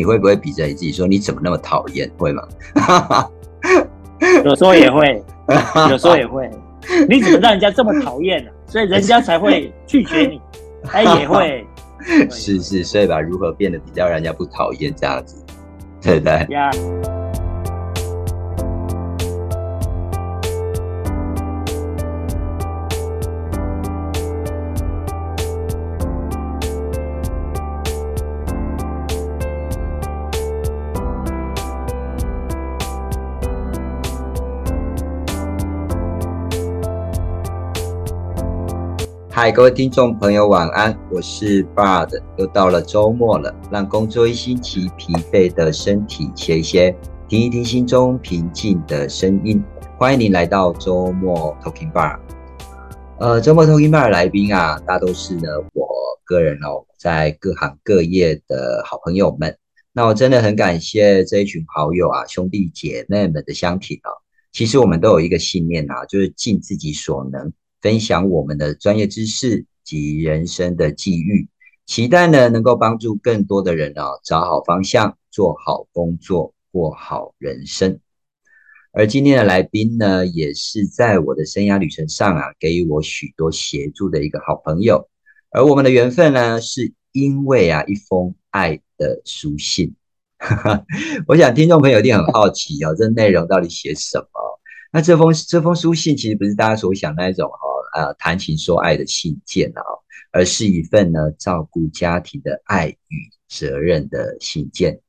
你会不会比着你自己说你怎么那么讨厌？会吗？有时候也会，有时候也会。你怎么让人家这么讨厌呢？所以人家才会拒绝你。哎，也会。是是，所以吧，如何变得比较让人家不讨厌这样子，对不对？呀。嗨，各位听众朋友，晚安！我是 Bard，又到了周末了，让工作一星期疲惫的身体歇一歇，听一听心中平静的声音。欢迎您来到周末 Talking Bar。呃，周末 Talking Bar 来宾啊，大都是呢我个人哦，在各行各业的好朋友们。那我真的很感谢这一群好友啊，兄弟姐妹们的相挺啊。其实我们都有一个信念啊，就是尽自己所能。分享我们的专业知识及人生的际遇，期待呢能够帮助更多的人啊找好方向，做好工作，过好人生。而今天的来宾呢，也是在我的生涯旅程上啊，给予我许多协助的一个好朋友。而我们的缘分呢，是因为啊一封爱的书信。我想听众朋友一定很好奇哦，这内容到底写什么？那这封这封书信其实不是大家所想那一种哈。呃，谈情说爱的信件啊，而是一份呢照顾家庭的爱与责任的信件。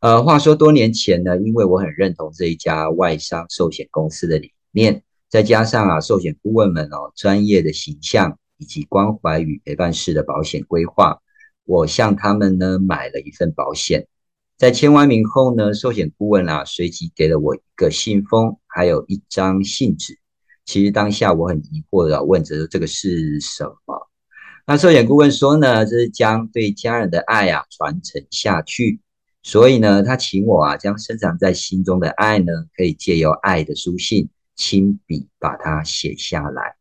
呃，话说多年前呢，因为我很认同这一家外商寿险公司的理念，再加上啊寿险顾问们哦专业的形象以及关怀与陪伴式的保险规划，我向他们呢买了一份保险。在签完名后呢，寿险顾问啊随即给了我一个信封，还有一张信纸。其实当下我很疑惑的问着这个是什么？那寿险顾问说呢，这是将对家人的爱啊传承下去，所以呢，他请我啊将深藏在心中的爱呢，可以借由爱的书信亲笔把它写下来，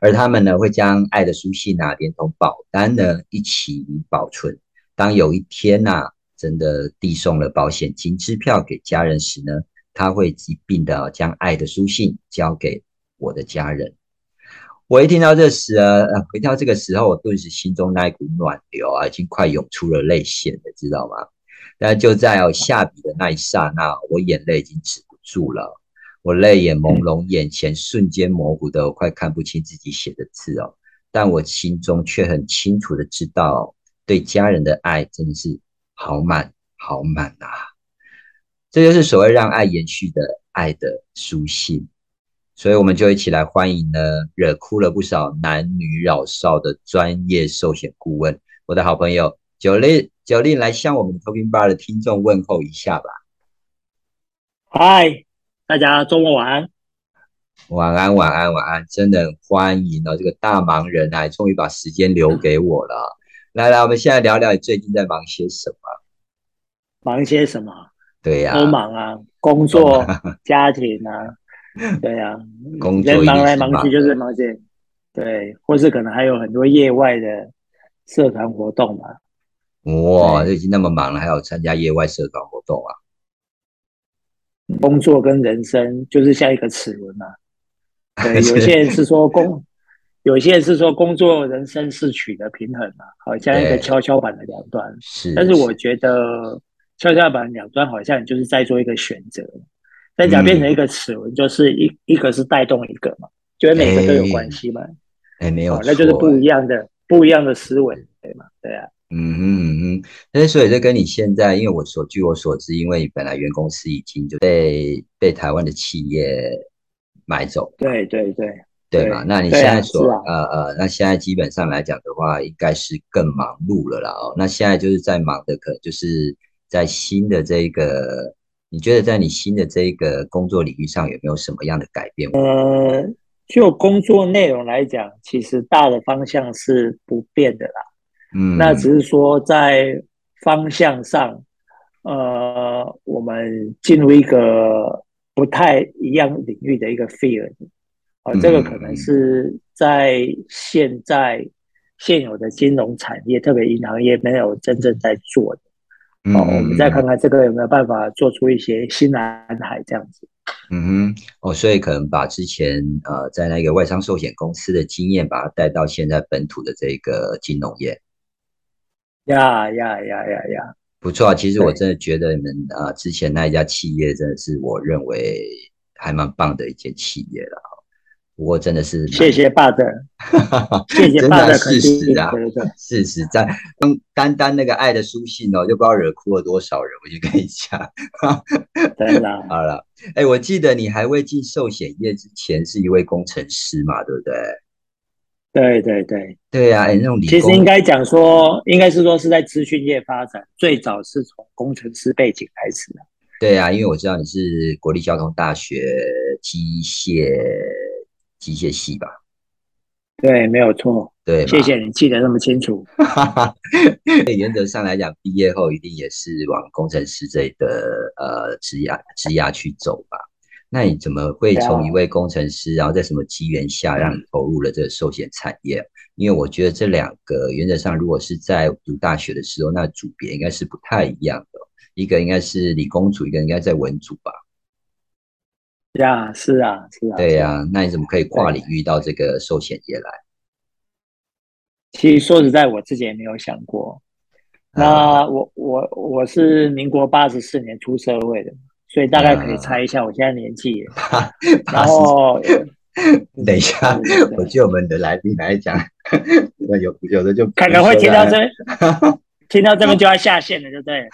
而他们呢会将爱的书信啊连同保单呢一起保存。当有一天呐真的递送了保险金支票给家人时呢？他会疾病的将爱的书信交给我的家人。我一听到这时啊，一听到这个时候，我顿时心中那一股暖流啊，已经快涌出了泪腺了，知道吗？但就在哦下笔的那一刹那，我眼泪已经止不住了，我泪眼朦胧，眼前瞬间模糊的，我快看不清自己写的字哦。但我心中却很清楚的知道，对家人的爱真的是好满好满啊！这就是所谓让爱延续的爱的书信，所以我们就一起来欢迎呢，惹哭了不少男女老少的专业寿险顾问，我的好朋友九令九令来向我们 Talking Bar 的听众问候一下吧。嗨，大家周末晚安，晚安晚安晚安，真的欢迎哦，这个大忙人啊，终于把时间留给我了。来来，我们现在聊聊你最近在忙些什么？忙些什么？对呀，都忙啊，工作、家庭啊，对呀，工作忙来忙去就是忙些，对，或是可能还有很多业外的社团活动嘛。哇，都已经那么忙了，还要参加业外社团活动啊？工作跟人生就是像一个齿轮嘛。对，有些人是说工，有些人是说工作人生是取得平衡嘛，好像一个跷跷板的两端。是，但是我觉得。跷跷板两端好像就是在做一个选择，但假变成一个齿轮，就是一一个是带动一个嘛，觉得每个都有关系嘛？哎，没有，那就是不一样的不一样的思维，对吗？对啊，嗯嗯嗯，但是所以这跟你现在，因为我所据我所知，因为本来原公司已经就被被台湾的企业买走，对对对对嘛？那你现在所呃呃，那现在基本上来讲的话，应该是更忙碌了啦哦。那现在就是在忙的，可能就是。在新的这个，你觉得在你新的这个工作领域上有没有什么样的改变？呃，就工作内容来讲，其实大的方向是不变的啦。嗯，那只是说在方向上，呃，我们进入一个不太一样领域的一个 field，啊，这个可能是在现在现有的金融产业，特别银行业没有真正在做的。哦，我们再看看这个有没有办法做出一些新蓝海这样子。嗯哼，哦，所以可能把之前呃在那个外商寿险公司的经验，把它带到现在本土的这个金融业。呀呀呀呀呀！不错啊，其实我真的觉得你们啊之前那一家企业真的是我认为还蛮棒的一间企业了。不过真的是谢谢爸的，谢谢爸的事实啊，事实在单单单那个爱的书信哦，就不知道惹哭了多少人。我就跟你讲，真的 好了，哎，我记得你还未进寿险业之前是一位工程师嘛，对不对？对对对对啊，哎，那种其实应该讲说，应该是说是在资讯业发展，最早是从工程师背景开始的。对啊，因为我知道你是国立交通大学机械。机械系吧，对，没有错，对，谢谢你记得那么清楚。原则上来讲，毕业后一定也是往工程师这个呃职涯职涯去走吧？那你怎么会从一位工程师，然后在什么机缘下让你投入了这个寿险产业？因为我觉得这两个原则上，如果是在读大学的时候，那组别应该是不太一样的，一个应该是理工组，一个应该在文组吧。呀，是啊，是啊，对呀，那你怎么可以跨领域到这个寿险业来？其实说实在，我自己也没有想过。那我我我是民国八十四年出社会的，所以大概可以猜一下我现在年纪。然后，等一下，我就我们的来宾来讲，有有的就可能会听到这，听到这边就要下线了，就对。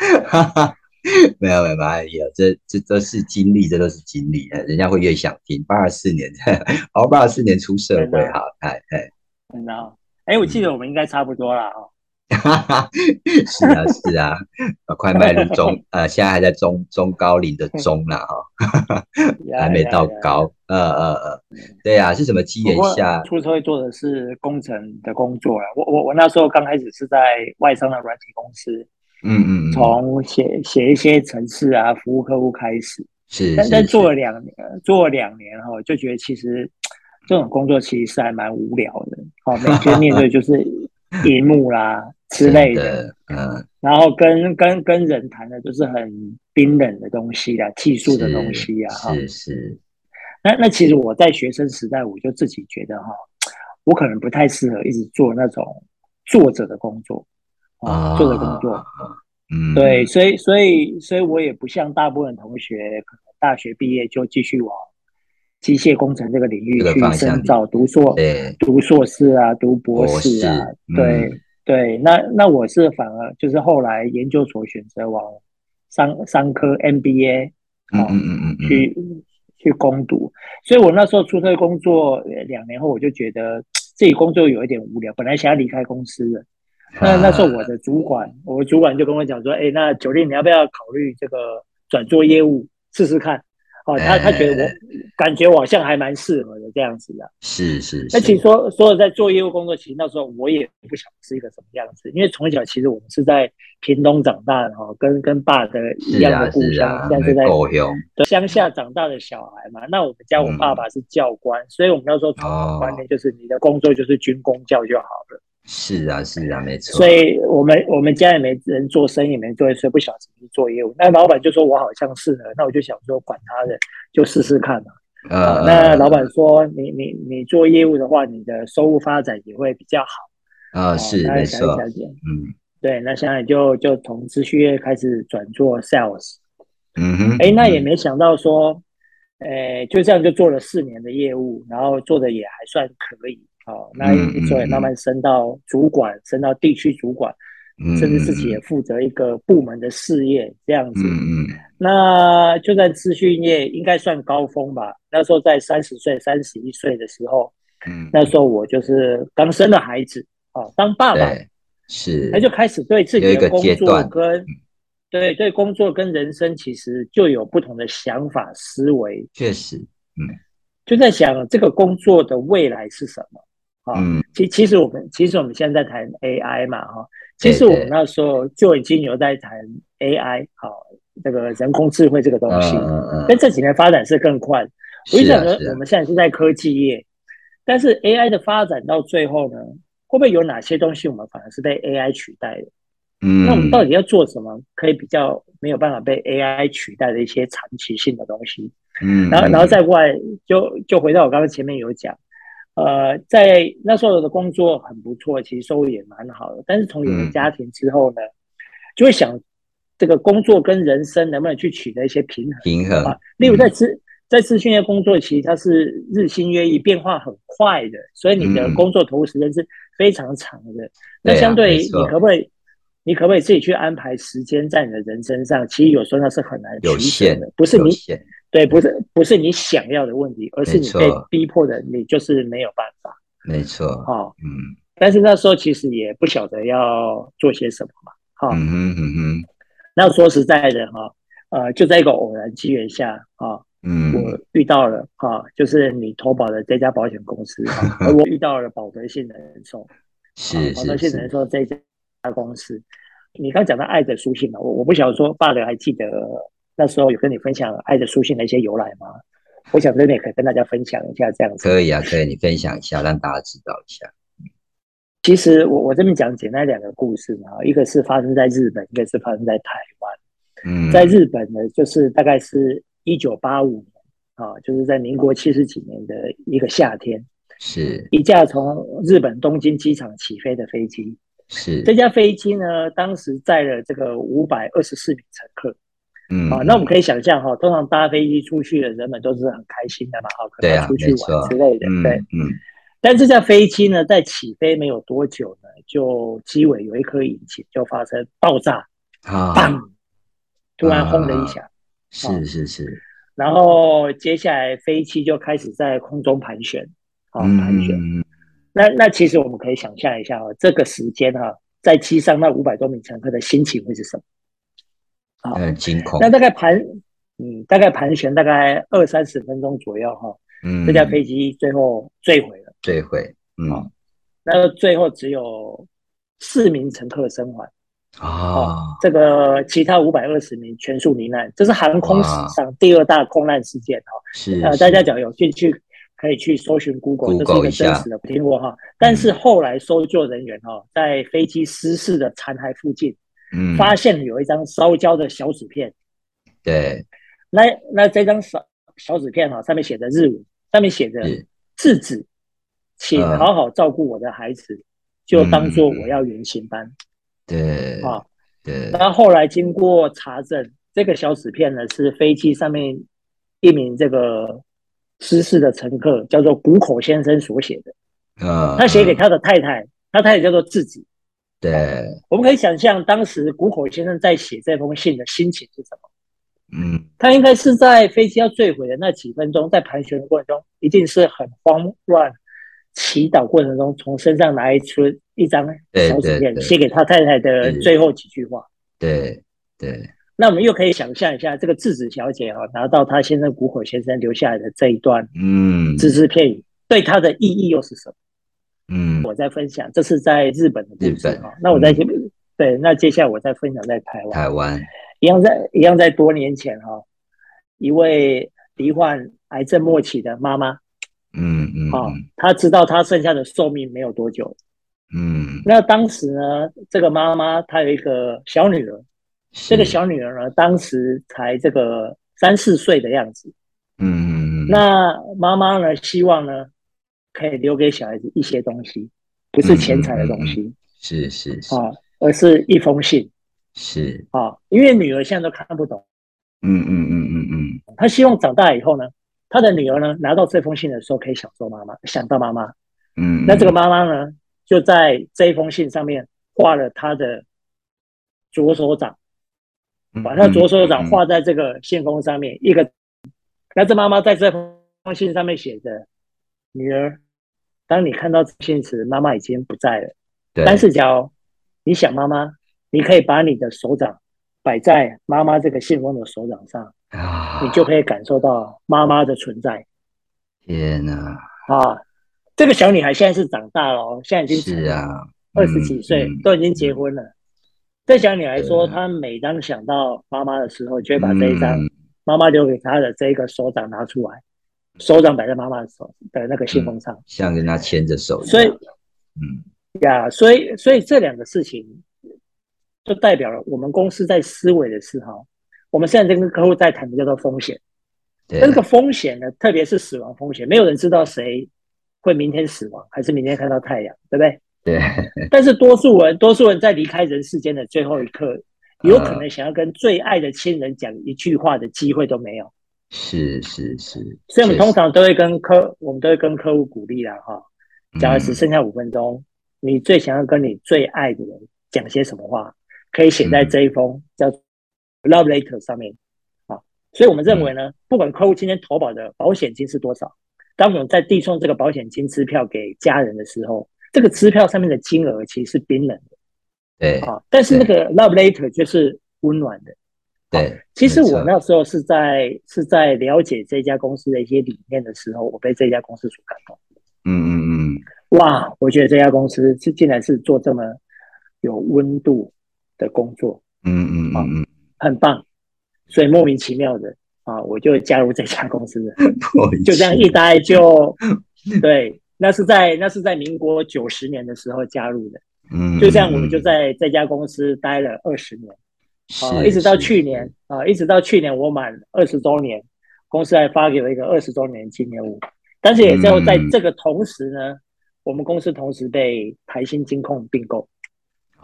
没有没有没有，这这都是经历，这都是经历，人家会越想听。八十四年，哦，八十四年出社会，哈，哎哎，真的，哎，我记得我们应该差不多了哦。是啊是啊，快迈入中，呃，现在还在中中高龄的中了哈，还没到高，呃呃呃，对呀，是什么机缘下？出社会做的是工程的工作啊。我我我那时候刚开始是在外商的软体公司。嗯嗯，从写写一些程式啊，服务客户开始，是，但但做了两年，做了两年后，就觉得其实这种工作其实是还蛮无聊的。好，每天面对就是 荧幕啦之类的，嗯，然后跟跟跟人谈的都是很冰冷的东西啦，技术的东西啊，是是。那那其实我在学生时代，我就自己觉得哈，我可能不太适合一直做那种作者的工作。啊，做的工作，嗯，对，所以，所以，所以我也不像大部分同学，可能大学毕业就继续往机械工程这个领域去深造，读硕，读硕士啊，读博士啊，对，对，那那我是反而就是后来研究所选择往商商科 MBA，嗯嗯嗯嗯，去去攻读，所以我那时候出社会工作两年后，我就觉得 自己工作有一点无聊，本来想要离开公司的。那那时候我的主管，我主管就跟我讲说：“哎，那九令你要不要考虑这个转做业务试试看？”哦，他他觉得我感觉我好像还蛮适合的这样子的。是是。那其实说说在做业务工作，其实那时候我也不晓得是一个什么样子，因为从小其实我们是在屏东长大的哈，跟跟爸的一样的故乡，现在是在乡下长大的小孩嘛。那我们家我爸爸是教官，所以我们那时候传统观念就是你的工作就是军工教就好了。是啊，是啊，没错。所以我们我们家也没人做生意，没做，所以不晓得怎么做业务。那老板就说我好像适合，那我就想说管他的，就试试看嘛。啊，那老板说你你你做业务的话，你的收入发展也会比较好。啊，是没错。嗯，对，那现在就就从资讯业开始转做 sales。嗯哼。哎，那也没想到说，哎，就这样就做了四年的业务，然后做的也还算可以。好，那一所以慢慢升到主管，升到地区主管，甚至自己也负责一个部门的事业这样子。嗯嗯。那就在资讯业应该算高峰吧？那时候在三十岁、三十一岁的时候，嗯，那时候我就是刚生了孩子，啊，当爸爸是，那就开始对自己的工作跟对对工作跟人生其实就有不同的想法思维。确实，嗯，就在想这个工作的未来是什么。啊，其其实我们其实我们现在在谈 AI 嘛，哈，其实我们那时候就已经有在谈 AI，好，这个人工智慧这个东西，但这几年发展是更快。我想呢，我们现在是在科技业，但是 AI 的发展到最后呢，会不会有哪些东西我们反而是被 AI 取代的？嗯，那我们到底要做什么，可以比较没有办法被 AI 取代的一些长期性的东西？嗯，然后，然后再过来，就就回到我刚刚前面有讲，呃，在那时候的工作很不错，其实收入也蛮好的。但是从有了家庭之后呢，就会想这个工作跟人生能不能去取得一些平衡？平衡啊。例如在资在资讯业工作，其实它是日新月异，变化很快的，所以你的工作投入时间是非常长的。那相对你可不可以？你可不可以自己去安排时间在你的人身上？其实有时候那是很难取舍的，不是你对，不是不是你想要的问题，而是你被逼迫的，你就是没有办法。没错，哦，嗯，但是那时候其实也不晓得要做些什么嘛，哈，嗯哼嗯哼。那说实在的哈，呃，就在一个偶然机缘下，哈，嗯，我遇到了哈，就是你投保的这家保险公司，而我遇到了保德信人寿，是保德信人寿这家。公司，你刚讲到爱的书信嘛，我我不晓得说爸的还记得那时候有跟你分享爱的书信的一些由来吗？我想这边可以跟大家分享一下，这样子可以啊，可以你分享一下，让大家知道一下。其实我我这边讲简单两个故事嘛，一个是发生在日本，一个是发生在台湾。嗯，在日本呢，就是大概是一九八五年啊，就是在民国七十几年的一个夏天，是一架从日本东京机场起飞的飞机。是这架飞机呢，当时载了这个五百二十四名乘客，嗯，啊，那我们可以想象哈，通常搭飞机出去的人们都是很开心的嘛，哈，可能出去玩之类的，对，嗯。但这架飞机呢，在起飞没有多久呢，就机尾有一颗引擎就发生爆炸，啊，砰，突然轰的一下，是是是，然后接下来飞机就开始在空中盘旋，啊，盘旋。那那其实我们可以想象一下哦，这个时间哈，在机上那五百多名乘客的心情会是什么？啊，惊恐。那大概盘，嗯，大概盘旋大概二三十分钟左右哈，嗯，这架飞机最后坠毁了。坠毁，嗯，那最后只有四名乘客生还啊，这个其他五百二十名全数罹难，这是航空史上第二大空难事件哈。是，呃，大家只要有兴趣。可以去搜寻 Google，这是一个真实的，听过哈。但是后来搜救人员哈，在飞机失事的残骸附近，嗯，发现有一张烧焦的小纸片。对，那那这张小小纸片哈，上面写着日文，上面写着“字子，请好好照顾我的孩子，就当做我要原型班。”对，啊，对。那后来经过查证，这个小纸片呢，是飞机上面一名这个。失事的乘客叫做谷口先生所写的，啊，他写给他的太太，他太太叫做自己。对，我们可以想象当时谷口先生在写这封信的心情是什么？嗯，他应该是在飞机要坠毁的那几分钟，在盘旋的过程中，一定是很慌乱，祈祷过程中，从身上拿出一张小纸片，写给他太太的最后几句话。对对。那我们又可以想象一下，这个智子小姐哈，拿到她先生谷口先生留下来的这一段嗯只字片语，对她的意义又是什么？嗯，我在分享，这是在日本的故事哈。那我在对，那接下来我再分享在台湾。台湾。一样在一样在多年前哈，一位罹患癌症末期的妈妈，嗯嗯，啊，她知道她剩下的寿命没有多久，嗯，那当时呢，这个妈妈她有一个小女儿。这个小女儿呢，当时才这个三四岁的样子，嗯嗯嗯，那妈妈呢，希望呢，可以留给小孩子一些东西，不是钱财的东西，是是是。啊，而是一封信，是。啊，因为女儿现在都看不懂，嗯嗯嗯嗯嗯，她希望长大以后呢，她的女儿呢，拿到这封信的时候，可以想到妈妈，想到妈妈，嗯，那这个妈妈呢，就在这一封信上面画了她的左手掌。把他左手掌画在这个信封上面，一个，那这妈妈在这封信上面写着：“女儿，当你看到信时，妈妈已经不在了。但是，假如你想妈妈，你可以把你的手掌摆在妈妈这个信封的手掌上，你就可以感受到妈妈的存在。”天哪！啊，这个小女孩现在是长大了哦，现在已经是啊，二十几岁，都已经结婚了。对小女孩说，她每当想到妈妈的时候，就会把这一张妈妈留给她的这个手掌拿出来，手掌摆在妈妈的手的那个信封上，像跟他牵着手。所以，嗯，呀，所以所以这两个事情就代表了我们公司在思维的时候，我们现在跟客户在谈的叫做风险。那这个风险呢，特别是死亡风险，没有人知道谁会明天死亡，还是明天看到太阳，对不对？对。但是多数人，多数人在离开人世间的最后一刻，有可能想要跟最爱的亲人讲一句话的机会都没有。是是是。所以我们通常都会跟客，我们都会跟客户鼓励了哈。假如只剩下五分钟，你最想要跟你最爱的人讲些什么话？可以写在这一封叫 love letter 上面。啊所以我们认为呢，不管客户今天投保的保险金是多少，当我们在递送这个保险金支票给家人的时候，这个支票上面的金额其实是冰冷的，对啊。但是那个 love letter 就是温暖的，对。其实我那时候是在是在了解这家公司的一些理念的时候，我被这家公司所感动。嗯嗯嗯。哇，我觉得这家公司是竟然是做这么有温度的工作。嗯嗯嗯嗯，很棒。所以莫名其妙的啊，我就加入这家公司了，就这样一待就对，那是在那是在民国九十年的时候加入的，嗯，就这样我们就在这家公司待了二十年，啊，一直到去年啊，一直到去年我满二十周年，公司还发给我一个二十周年纪念物，但是也就在这个同时呢，我们公司同时被台新金控并购。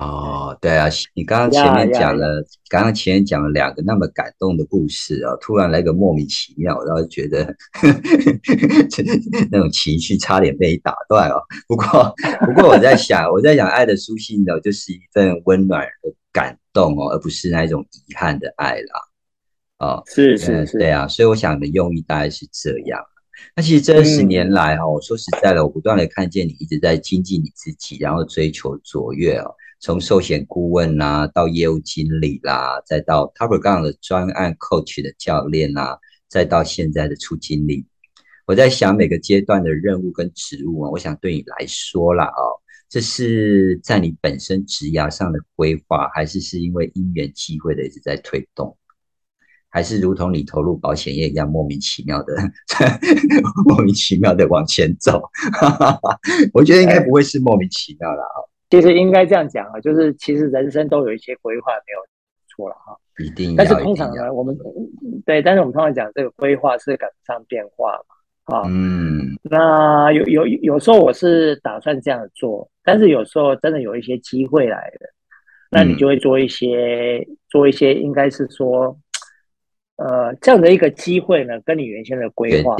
哦，对啊，你刚刚前面讲了，刚刚前面讲了两个那么感动的故事啊，突然来个莫名其妙，然后觉得 那种情绪差点被打断哦。不过，不过我在想，我在想，爱的书信呢，就是一份温暖的感动哦，而不是那一种遗憾的爱啦。哦，是是是，对啊，所以我想的用意大概是这样。那其实这十年来哈，我说实在的，我不断的看见你一直在精进你自己，然后追求卓越哦。从寿险顾问啦，到业务经理啦，再到 Top 杠的专案 Coach 的教练啦，再到现在的出经理，我在想每个阶段的任务跟职务啊，我想对你来说啦，哦，这是在你本身职涯上的规划，还是是因为因缘机会的一直在推动，还是如同你投入保险业一样莫名其妙的 莫名其妙的往前走？我觉得应该不会是莫名其妙的啊。其实应该这样讲啊，就是其实人生都有一些规划没有错了哈，一定。但是通常呢，我们对，但是我们通常讲这个规划是赶不上变化嘛，啊，嗯。那有有有时候我是打算这样做，但是有时候真的有一些机会来的，那你就会做一些做一些，应该是说，呃，这样的一个机会呢，跟你原先的规划，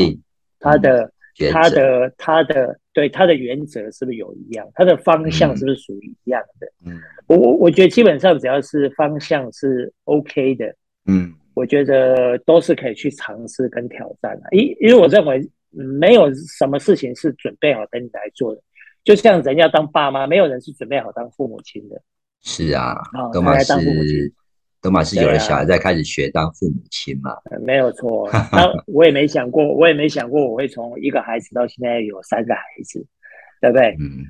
它的。它的它的对它的原则是不是有一样？它的方向是不是属于一样的？嗯，我我我觉得基本上只要是方向是 OK 的，嗯，我觉得都是可以去尝试跟挑战的。因因为我认为没有什么事情是准备好等你来做的。就像人要当爸妈，没有人是准备好当父母亲的。是啊，都来当父母亲。都嘛是有了小孩再开始学当父母亲嘛？没有错，那我也没想过，我也没想过我会从一个孩子到现在有三个孩子，对不对？嗯，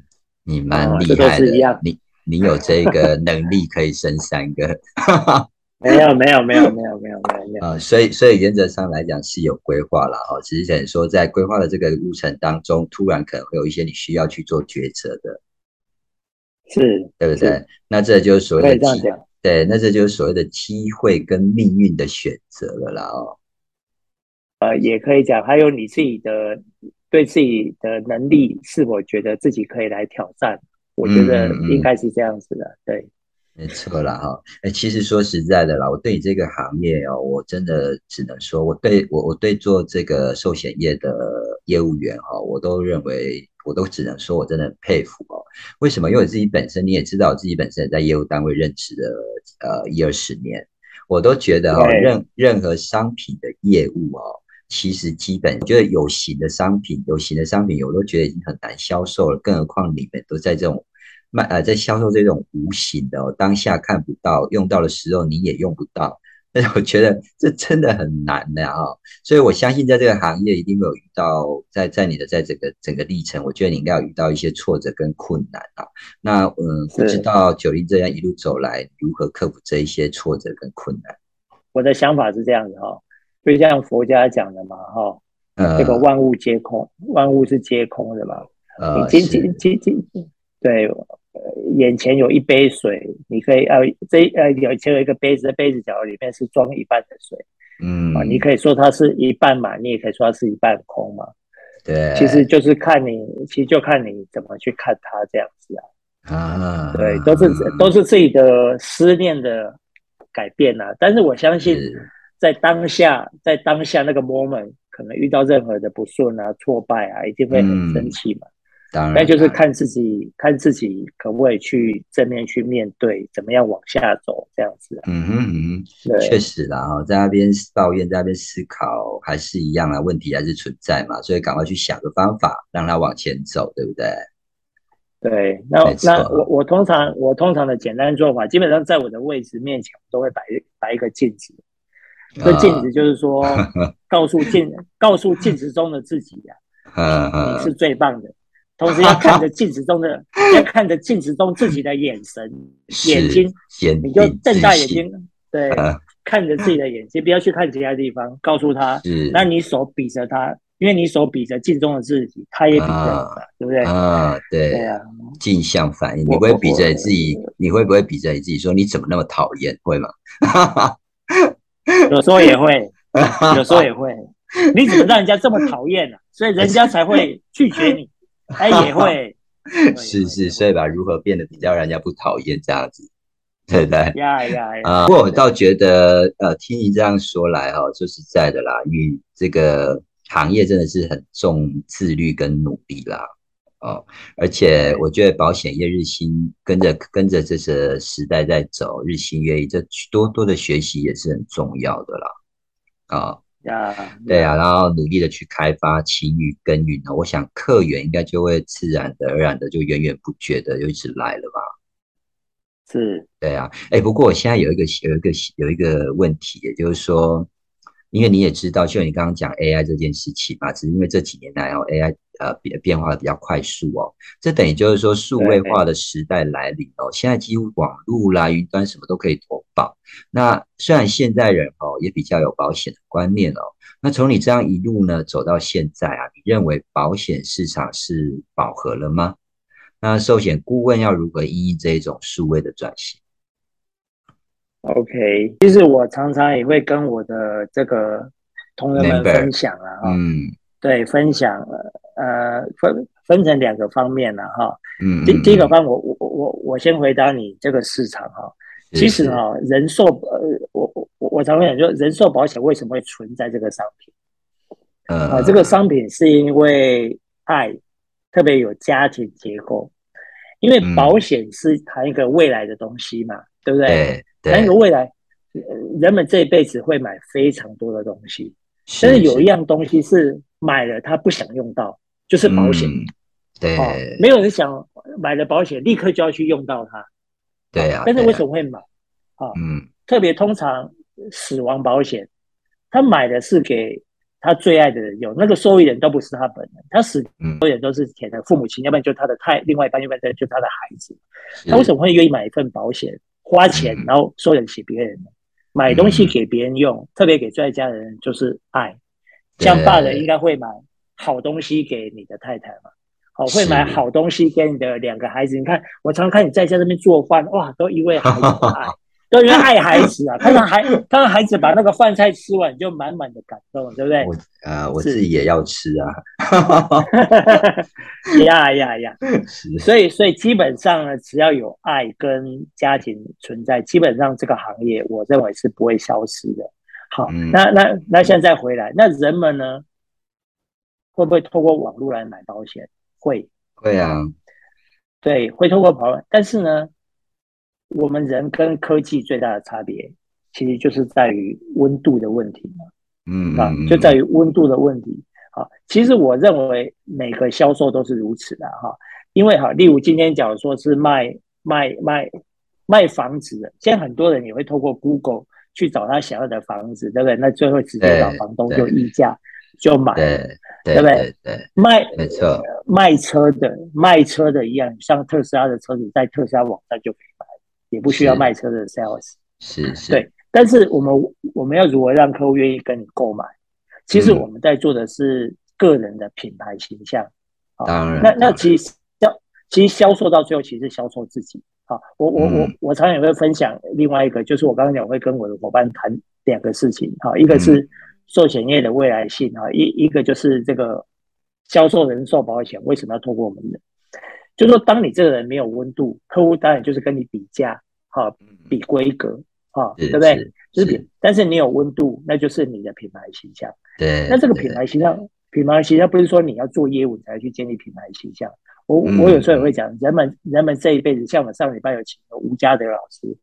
你蛮厉害的，你你有这个能力可以生三个？没有没有没有没有没有没有啊！所以所以原则上来讲是有规划了哦，只是想说在规划的这个路程当中，突然可能会有一些你需要去做抉择的，是，对不对？那这就是所谓的这样讲。对，那这就是所谓的机会跟命运的选择了啦哦。呃，也可以讲，还有你自己的对自己的能力是否觉得自己可以来挑战？我觉得应该是这样子的。对，没错啦哈。哎，其实说实在的啦，我对你这个行业哦，我真的只能说，我对我我对做这个寿险业的业务员哈，我都认为。我都只能说，我真的很佩服哦。为什么？因为我自己本身，你也知道，我自己本身也在业务单位任职的呃一二十年，我都觉得哦，任任何商品的业务哦，其实基本我觉得有形的商品，有形的商品，我都觉得已经很难销售了。更何况你们都在这种卖呃，在销售这种无形的，当下看不到，用到的时候你也用不到。但是我觉得这真的很难的啊，所以我相信在这个行业一定会有遇到，在在你的在整个整个历程，我觉得你应该要遇到一些挫折跟困难啊。那嗯，不知道九零这样一路走来，如何克服这一些挫折跟困难？我的想法是这样的哈，就像佛家讲的嘛哈，这个万物皆空，万物是皆空的嘛。呃，今今今今对，眼前有一杯水，你可以呃，这呃有前有一个杯子，杯子角里面是装一半的水，嗯啊，你可以说它是一半满，你也可以说它是一半空嘛。对，其实就是看你，其实就看你怎么去看它这样子啊。啊，对，都是都是自己的思念的改变呐。但是我相信，在当下，在当下那个 moment，可能遇到任何的不顺啊、挫败啊，一定会很生气嘛。当然，那就是看自己，看自己可不可以去正面去面对，怎么样往下走这样子。嗯哼嗯哼，确实啦哈，在那边抱怨，在那边思考，还是一样啊，问题还是存在嘛，所以赶快去想个方法，让它往前走，对不对？对，那那我我通常我通常的简单做法，基本上在我的位置面前，我都会摆摆一个镜子。这镜子就是说，告诉镜告诉镜子中的自己呀，你是最棒的。同时要看着镜子中的，要看着镜子中自己的眼神、眼睛，你就瞪大眼睛，对，看着自己的眼睛，不要去看其他地方。告诉他，那你手比着他，因为你手比着镜中的自己，他也比着你对不对？啊，对，对啊，镜像反应，你会比着自己，你会不会比着你自己说你怎么那么讨厌？会吗？有时候也会，有时候也会。你怎么让人家这么讨厌呢？所以人家才会拒绝你。哎，也会，是是，所以吧，如何变得比较让人家不讨厌这样子，对不对？呀呀呀！啊，不过我倒觉得，呃，听你这样说来，哈，说实在的啦，与这个行业真的是很重自律跟努力啦，哦，而且我觉得保险业日新跟着跟着这些时代在走，日新月异，这多多的学习也是很重要的啦，啊。呀，对啊，然后努力的去开发、勤于耕耘呢，我想客源应该就会自然而然的就源源不绝的就一直来了吧？是，对啊，哎，不过我现在有一个有一个有一个问题，也就是说，因为你也知道，就你刚刚讲 AI 这件事情嘛，只是因为这几年来哦，AI。呃，变变化的比较快速哦，这等于就是说数位化的时代来临哦。现在几乎网络啦、云端什么都可以投保。那虽然现在人哦也比较有保险的观念哦，那从你这样一路呢走到现在啊，你认为保险市场是饱和了吗？那寿险顾问要如何应应这一种数位的转型？OK，其实我常常也会跟我的这个同仁们分享啊，嗯，对，分享。呃，分分成两个方面了哈。嗯，第第一个方，我我我我先回答你这个市场哈。其实哈，人寿呃，我我我常讲，就人寿保险为什么会存在这个商品？啊，这个商品是因为爱，特别有家庭结构。因为保险是谈一个未来的东西嘛，对不对？谈一个未来，人们这一辈子会买非常多的东西，但是有一样东西是买了他不想用到。就是保险，对，没有人想买了保险立刻就要去用到它，对呀。但是为什么会买？啊，嗯，特别通常死亡保险，他买的是给他最爱的人用，那个受益人都不是他本人，他死受益人都是钱的父母亲，要不然就他的太另外一半，要不然就他的孩子。他为什么会愿意买一份保险，花钱然后收人起别人？买东西给别人用，特别给最爱家的人，就是爱。像爸的应该会买。好东西给你的太太嘛？好，会买好东西给你的两个孩子。你看，我常看你在家这边做饭，哇，都因为孩子爱，都因为爱孩子啊。看到孩，看到孩子把那个饭菜吃完，就满满的感动，对不对？我呃，我自己也要吃啊。呀呀呀！所以，所以基本上呢，只要有爱跟家庭存在，基本上这个行业，我认为是不会消失的。好，那那那现在回来，那人们呢？会不会透过网络来买保险？会，会啊，对，会透过跑。但是呢，我们人跟科技最大的差别，其实就是在于温度的问题嘛。嗯啊，就在于温度的问题。好，其实我认为每个销售都是如此的哈。因为哈，例如今天假如说是卖卖卖卖房子的，现在很多人也会透过 Google 去找他想要的房子，对不对？那最后直接找房东就议价。就买，对不对？对，卖没错，卖车的卖车的一样，像特斯拉的车子在特斯拉网站就可以买，也不需要卖车的 sales。是是，对。但是我们我们要如何让客户愿意跟你购买？其实我们在做的是个人的品牌形象。当然，那那其实销其实销售到最后其实是销售自己。啊，我我我我常常也会分享另外一个，就是我刚刚讲会跟我的伙伴谈两个事情。好，一个是寿险业的未来性啊，一一个就是这个销售人寿保险为什么要透过我们的？就是说，当你这个人没有温度，客户当然就是跟你比价，哈，比规格，哈，对不对？就是比，但是你有温度，那就是你的品牌形象。对，那这个品牌形象，品牌形象不是说你要做业务才去建立品牌形象。我我有时候也会讲，人们人们这一辈子，像我上礼拜有请了吴家德老师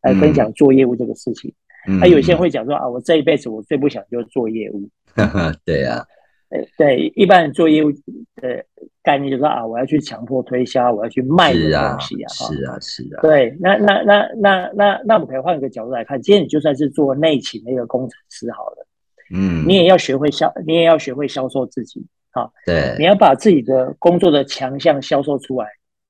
来分享做业务这个事情。还有些人会讲说啊，我这一辈子我最不想就是做业务。对呀，对，一般人做业务的概念就是啊，我要去强迫推销，我要去卖的东西啊。是啊，是啊。对，那那那那那那我们可以换一个角度来看，今天你就算是做内勤的一个工程师好了，嗯，你也要学会销，你也要学会销售自己。啊，对，你要把自己的工作的强项销售出来，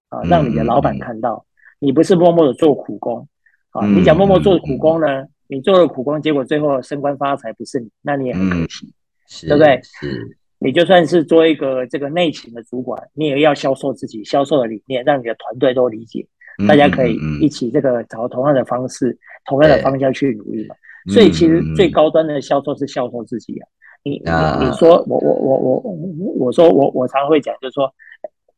啊，让你的老板看到，你不是默默的做苦工，啊，你讲默默做苦工呢，你做了苦工，结果最后升官发财不是你，那你也很可惜，对不对？是，你就算是做一个这个内勤的主管，你也要销售自己，销售的理念，让你的团队都理解，大家可以一起这个找同样的方式，同样的方向去努力嘛。所以其实最高端的销售是销售自己啊。你你你说我我我我我说我我常会讲，就是说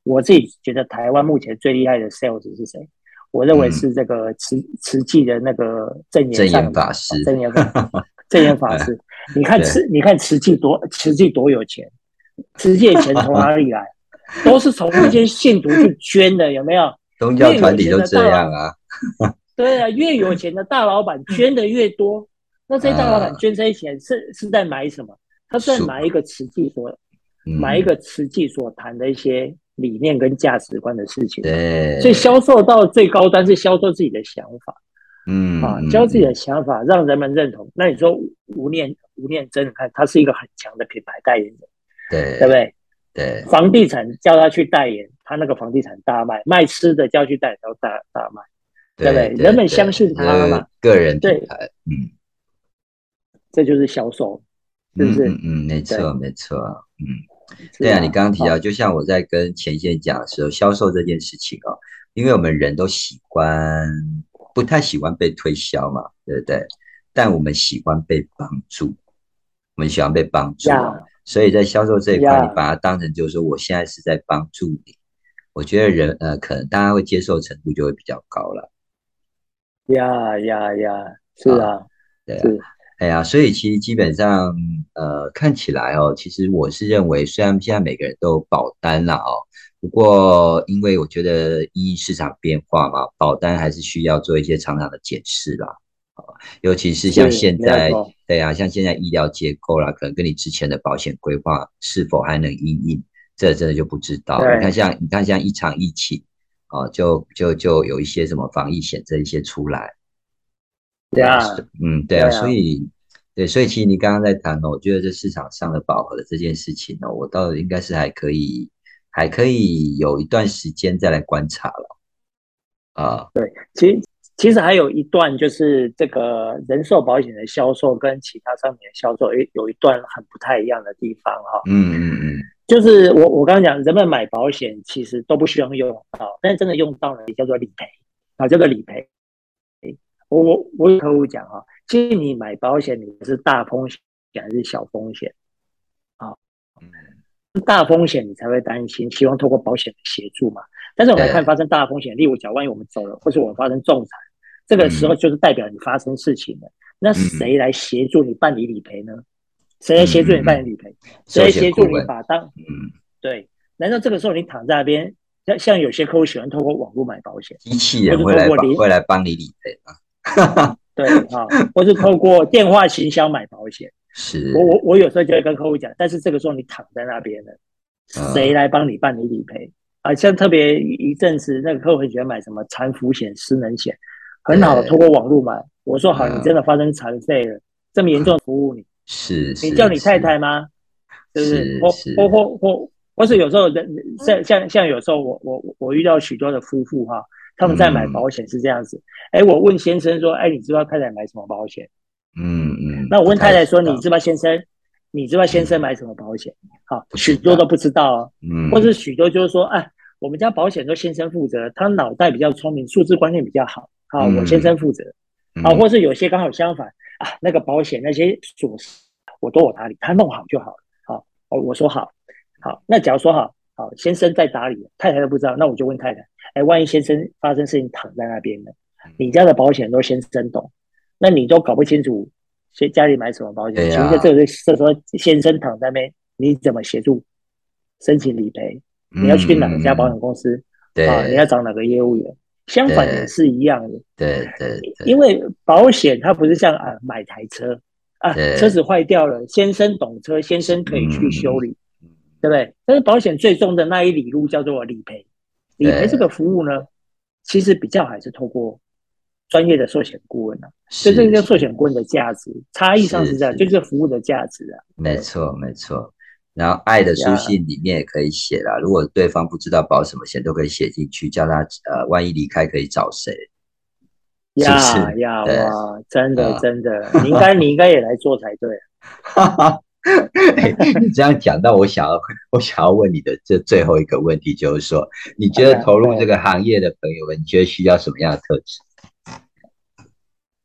我自己觉得台湾目前最厉害的 sales 是谁？我认为是这个慈慈济的那个正言正言法师，正言法正言法师。你看慈你看慈济多慈济多有钱，慈济的钱从哪里来？都是从那些信徒去捐的，有没有？宗教团体都这样啊。对啊，越有钱的大老板 捐的越多，那这些大老板捐这些钱是是在买什么？他在买一个慈济所，买一个慈济所谈的一些理念跟价值观的事情。对，所以销售到最高端是销售自己的想法。嗯，啊，教自己的想法让人们认同。那你说吴念吴念真，看他是一个很强的品牌代言人，对，对不对？对，房地产叫他去代言，他那个房地产大卖；卖吃的叫去代言，大大卖，对不对？人们相信他嘛，个人品牌，嗯，这就是销售。是不是嗯，没错没错，嗯，对啊，你刚刚提到，就像我在跟前线讲的时候，销售这件事情哦，因为我们人都喜欢，不太喜欢被推销嘛，对不对？但我们喜欢被帮助，我们喜欢被帮助，所以在销售这一块，你把它当成就是说，我现在是在帮助你，我觉得人呃，可能大家会接受程度就会比较高了。呀呀呀，是啊，对啊。哎呀，所以其实基本上，呃，看起来哦，其实我是认为，虽然现在每个人都有保单了哦，不过因为我觉得依市场变化嘛，保单还是需要做一些常常的检视啦，啊，尤其是像现在，对啊，像现在医疗结构啦，可能跟你之前的保险规划是否还能应应，这真的就不知道。你看像你看像一场疫情，哦，就就就有一些什么防疫险这一些出来。对啊，嗯，对啊，所以，对，所以其实你刚刚在谈哦，我觉得这市场上的饱和的这件事情呢，我倒应该是还可以，还可以有一段时间再来观察了。啊，对，其实其实还有一段就是这个人寿保险的销售跟其他商品的销售，诶，有一段很不太一样的地方哈。嗯嗯嗯，就是我我刚刚讲，人们买保险其实都不需要用到，但是真的用到了，也叫做理赔啊，叫做理赔。我我我有客户讲啊，其实你买保险，你是大风险还是小风险啊？嗯，大风险你才会担心，希望透过保险的协助嘛。但是我们看发生大风险，例如讲万一我们走了，或是我们发生重产，这个时候就是代表你发生事情了。那谁来协助你办理理赔呢？谁来协助你办理理赔？谁来协助你把当？嗯，对。难道这个时候你躺在那边，像像有些客户喜欢透过网络买保险，机器人会来会来帮你理赔吗？对啊，或是透过电话行销买保险，是我我我有时候就会跟客户讲，但是这个时候你躺在那边了，谁来帮你办理理赔啊？像特别一阵子，那个客户很喜欢买什么残服险、失能险，很好，通过网络买。我说好，你真的发生残废了，这么严重，服务你，是你叫你太太吗？是不是？或或或或或是有时候人像像像有时候我我我遇到许多的夫妇哈。他们在买保险是这样子，哎，我问先生说，哎，你知道太太买什么保险？嗯嗯。那我问太太说，你知道先生，你知道先生买什么保险？好，许多都不知道哦。嗯。或是许多就是说，哎，我们家保险都先生负责，他脑袋比较聪明，数字观念比较好，啊，我先生负责，啊，或是有些刚好相反啊，那个保险那些琐事我都我打理，他弄好就好了，好，我我说好，好，那假如说好，好，先生在打理，太太都不知道，那我就问太太，哎，万一先生发生事情躺在那边呢？你家的保险都先生懂，那你都搞不清楚，先家里买什么保险？请问这这时候先生躺在那边，你怎么协助申请理赔？你要去哪家保险公司？对啊，你要找哪个业务员？相反也是一样的。对对，因为保险它不是像啊买台车啊，车子坏掉了，先生懂车，先生可以去修理，对不对？但是保险最终的那一里路叫做理赔，理赔这个服务呢，其实比较还是透过。专业的寿险顾问啊，所以这个寿险顾问的价值差异上是这样，就是服务的价值啊。没错，没错。然后爱的书信里面也可以写啦，如果对方不知道保什么险，都可以写进去，叫他呃，万一离开可以找谁？呀呀哇，真的真的，你应该你应该也来做才对。哈 哈，你这样讲到我想要我想要问你的这最后一个问题，就是说，你觉得投入这个行业的朋友们，你觉得需要什么样的特质？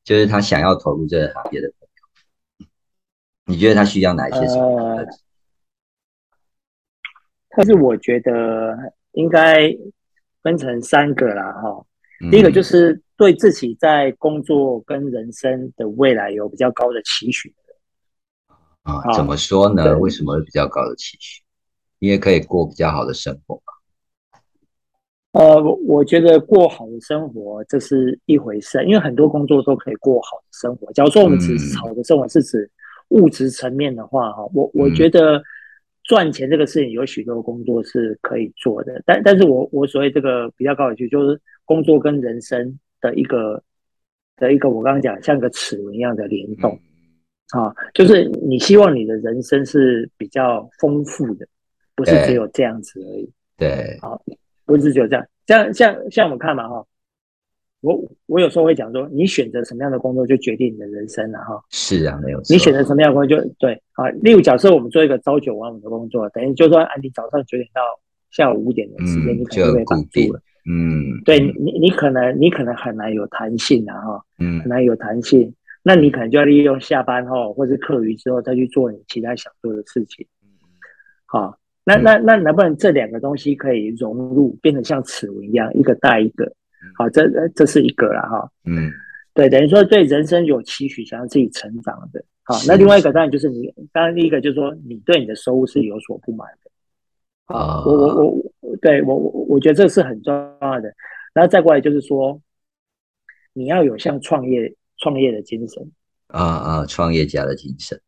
就是他想要投入这个行业的朋友，你觉得他需要哪一些什么特质？但是我觉得应该分成三个啦，哈。第一个就是对自己在工作跟人生的未来有比较高的期许啊，怎么说呢？为什么会比较高的期许？因为可以过比较好的生活。呃，我觉得过好的生活这是一回事，因为很多工作都可以过好的生活。假如说我们只好的生活是指物质层面的话，哈，我我觉得赚钱这个事情有许多工作是可以做的，但但是我我所谓这个比较高的就就是工作跟人生的一个的一个，我刚刚讲像一个齿轮一样的联动啊，就是你希望你的人生是比较丰富的，不是只有这样子而已。对，好。不是就这样，像像像我们看嘛哈，我我有时候会讲说，你选择什么样的工作就决定你的人生了哈。是啊，没有。你选择什么样的工作就对啊。例如，假设我们做一个朝九晚五的工作，等于就说，你早上九点到下午五点的时间，你可能被绑住了。嗯，对你你可能你可能很难有弹性啊哈，嗯，很难有弹性。那你可能就要利用下班后或者课余之后再去做你其他想做的事情。好。那那那能不能这两个东西可以融入，变成像齿轮一样，一个带一个？好，这这是一个了哈。嗯，对，等于说对人生有期许，想要自己成长的。好，那另外一个当然就是你，当然第一个就是说你对你的收入是有所不满的。啊，我我我，对我我我觉得这是很重要的。然后再过来就是说，你要有像创业创业的精神。啊啊，创业家的精神。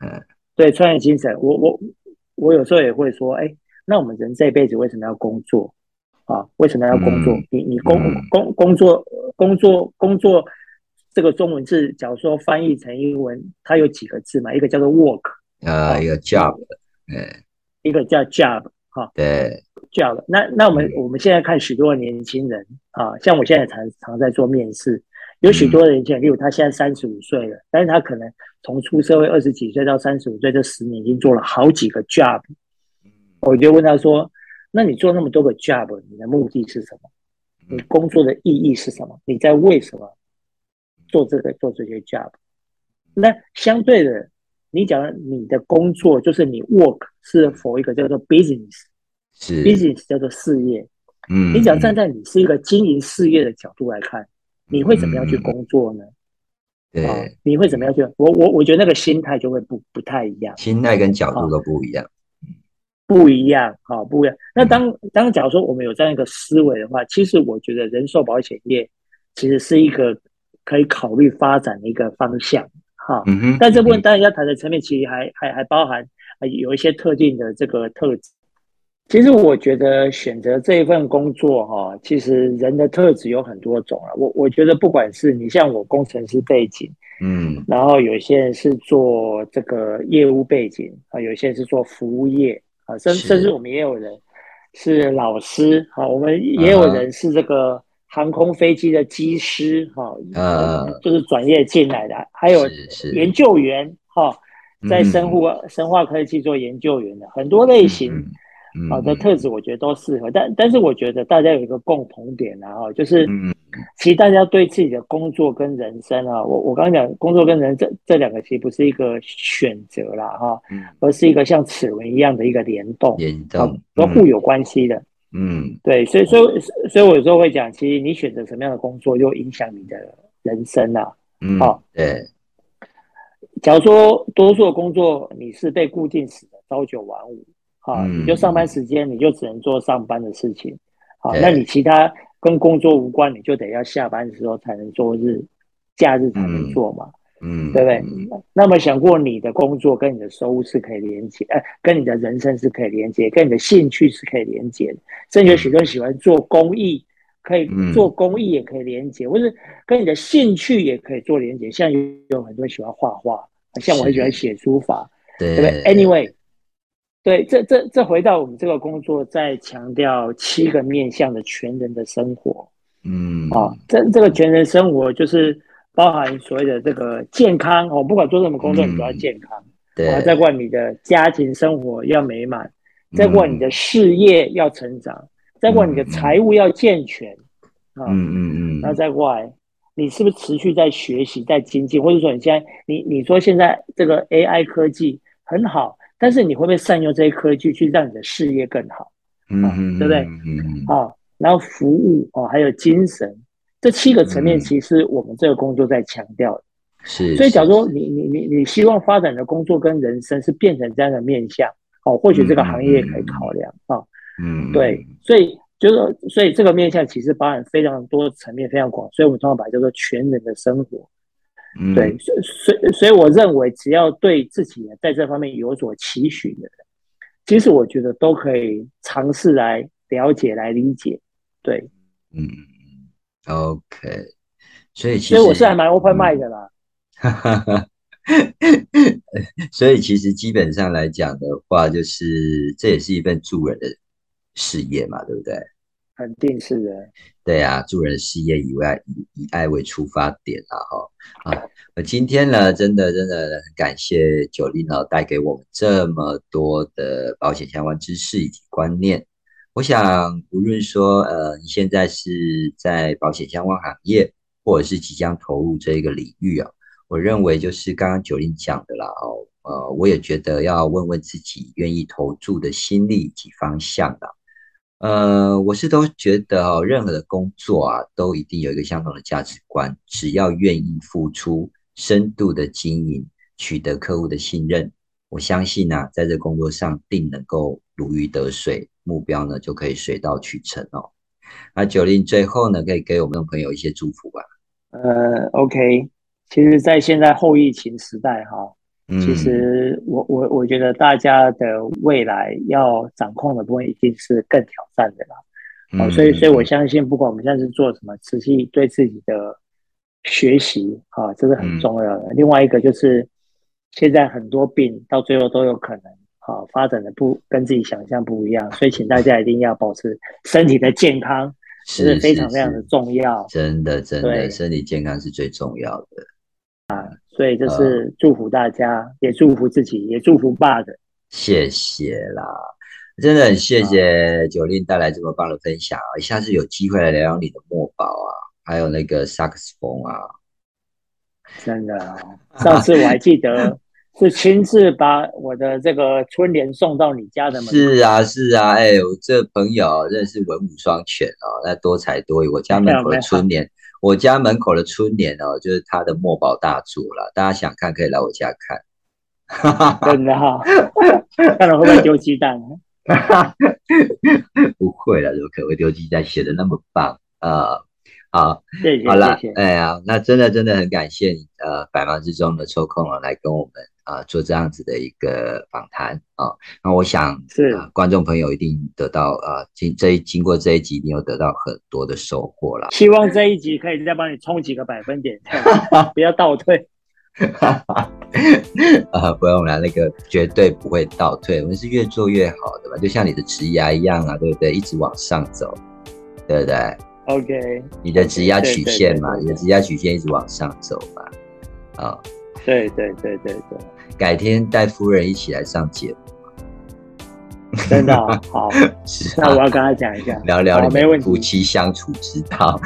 嗯，对，创业精神，我我。我有时候也会说，哎，那我们人这一辈子为什么要工作啊？为什么要工作？你你工工工作工作工作这个中文字，假如说翻译成英文，它有几个字嘛？一个叫做 work，啊，一个 job，哎，一个叫 job，哈，对，job。那那我们我们现在看许多的年轻人啊，像我现在常常在做面试，有许多人，例如他现在三十五岁了，但是他可能。从出社会二十几岁到三十五岁这十年，已经做了好几个 job。我就问他说：“那你做那么多个 job，你的目的是什么？你工作的意义是什么？你在为什么做这个做这些 job？那相对的，你讲你的工作就是你 work 是否一个叫做 business，是 business 叫做事业。嗯，你只要站在你是一个经营事业的角度来看，你会怎么样去工作呢？”对，你会怎么样去？我我我觉得那个心态就会不不太一样，心态跟角度都不一样，不一样，好不一样。那当当假如说我们有这样一个思维的话，其实我觉得人寿保险业其实是一个可以考虑发展的一个方向，哈。嗯哼。但这部分当然要谈的层面，其实还还还包含有一些特定的这个特质。其实我觉得选择这一份工作，哈，其实人的特质有很多种啊。我我觉得不管是你像我工程师背景，嗯，然后有些人是做这个业务背景啊，有些人是做服务业啊，甚甚至我们也有人是老师啊，我们也有人是这个航空飞机的机师哈，呃，就是转业进来的，还有研究员哈，在生物生化科技做研究员的很多类型。好的特质，我觉得都适合。但但是我觉得大家有一个共同点啊，哈，就是其实大家对自己的工作跟人生啊，我我刚刚讲工作跟人这这两个其实不是一个选择啦，哈，而是一个像齿轮一样的一个联动，联动都互有关系的。嗯，对，所以所以所以我有时候会讲，其实你选择什么样的工作，又影响你的人生啊。嗯，好，对。假如说多数的工作你是被固定死的，朝九晚五，好，你就上班时间你就只能做上班的事情，好，那你其他跟工作无关，你就得要下班的时候才能做日，假日才能做嘛，嗯，对不对？那么想过你的工作跟你的收入是可以连接，哎，跟你的人生是可以连接，跟你的兴趣是可以连接的，甚至有许多人喜欢做公益。可以做公益，也可以连接，或者跟你的兴趣也可以做连接。像有有很多人喜欢画画，像我很喜欢写书法，对不对？Anyway，对，这这这回到我们这个工作，在强调七个面向的全人的生活。嗯，啊，这这个全人生活就是包含所谓的这个健康哦，不管做什么工作，你都要健康。对，啊再过你的家庭生活要美满，再过你的事业要成长。再过来，你的财务要健全啊，嗯嗯嗯，那再过来，你是不是持续在学习、在精进，或者说你现在，你你说现在这个 AI 科技很好，但是你会不会善用这些科技去让你的事业更好？嗯，对不对？嗯，啊，然后服务哦，还有精神，这七个层面，其实我们这个工作在强调的。是，所以假如说你你你你希望发展的工作跟人生是变成这样的面向，哦，或许这个行业可以考量啊。嗯，对，所以就是，所以这个面向其实包含非常多层面，非常广，所以我们通常把它叫做全人的生活。嗯，对，所所所以我认为，只要对自己在这方面有所期许的人，其实我觉得都可以尝试来了解、来理解。对，嗯，OK，所以其实，所以我是还蛮 open mind 的啦。哈哈哈，所以其实基本上来讲的话，就是这也是一份助人的。事业嘛，对不对？肯定是的。对啊，助人事业以外，以以爱为出发点啊，哈啊！我今天呢，真的真的很感谢九零呢，带给我们这么多的保险相关知识以及观念。我想，无论说呃，你现在是在保险相关行业，或者是即将投入这一个领域啊，我认为就是刚刚九零讲的啦，哦，呃，我也觉得要问问自己愿意投注的心力以及方向的。呃，我是都觉得哦，任何的工作啊，都一定有一个相同的价值观。只要愿意付出、深度的经营，取得客户的信任，我相信呢，在这工作上定能够如鱼得水，目标呢就可以水到渠成哦。那九零最后呢，可以给我们的朋友一些祝福吧。呃，OK，其实，在现在后疫情时代哈。其实我我我觉得大家的未来要掌控的部分一定是更挑战的啦，哦，所以所以我相信，不管我们现在是做什么，持续对自己的学习啊，这是很重要的。另外一个就是，现在很多病到最后都有可能啊发展的不跟自己想象不一样，所以请大家一定要保持身体的健康，是非常非常的重要。真的真的，身体健康是最重要的啊。所以就是祝福大家，也祝福自己，也祝福爸的。谢谢啦，真的很谢谢九令带来这么棒的分享啊！下次有机会来聊聊你的墨宝啊，还有那个萨克斯风啊。真的，上次我还记得 是亲自把我的这个春联送到你家的门。是啊，是啊，哎，我这朋友真的是文武双全啊，那多才多艺。我家门口的春联。我家门口的春联哦，就是他的墨宝大作了。大家想看可以来我家看。真的哈，看了会不会丢鸡蛋？不会了，怎么可能会丢鸡蛋？写的那么棒啊！好，谢谢，好了，哎呀，那真的真的很感谢你，呃，百忙之中的抽空了来跟我们。啊，做这样子的一个访谈啊，那我想是观众朋友一定得到啊，经这一经过这一集，一定有得到很多的收获了。希望这一集可以再帮你冲几个百分点，不要倒退。啊，不用了，那个绝对不会倒退，我们是越做越好的嘛，就像你的职涯一样啊，对不对？一直往上走，对不对？OK，你的职涯曲线嘛，你的职涯曲线一直往上走嘛，啊。对对对对对，改天带夫人一起来上节目。真的好，那我要跟他讲一下，聊聊你们夫妻相处之道。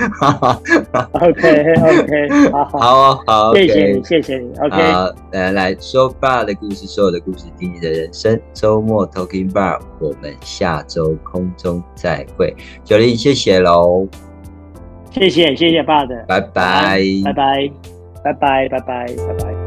OK OK，好好 好，谢谢你，谢谢你。OK，来来说爸的故事，所有的故事，听你的人生。周末 Talking Bar，我们下周空中再会。九零，谢谢喽，谢谢谢谢爸的，拜拜拜拜拜拜拜拜拜拜。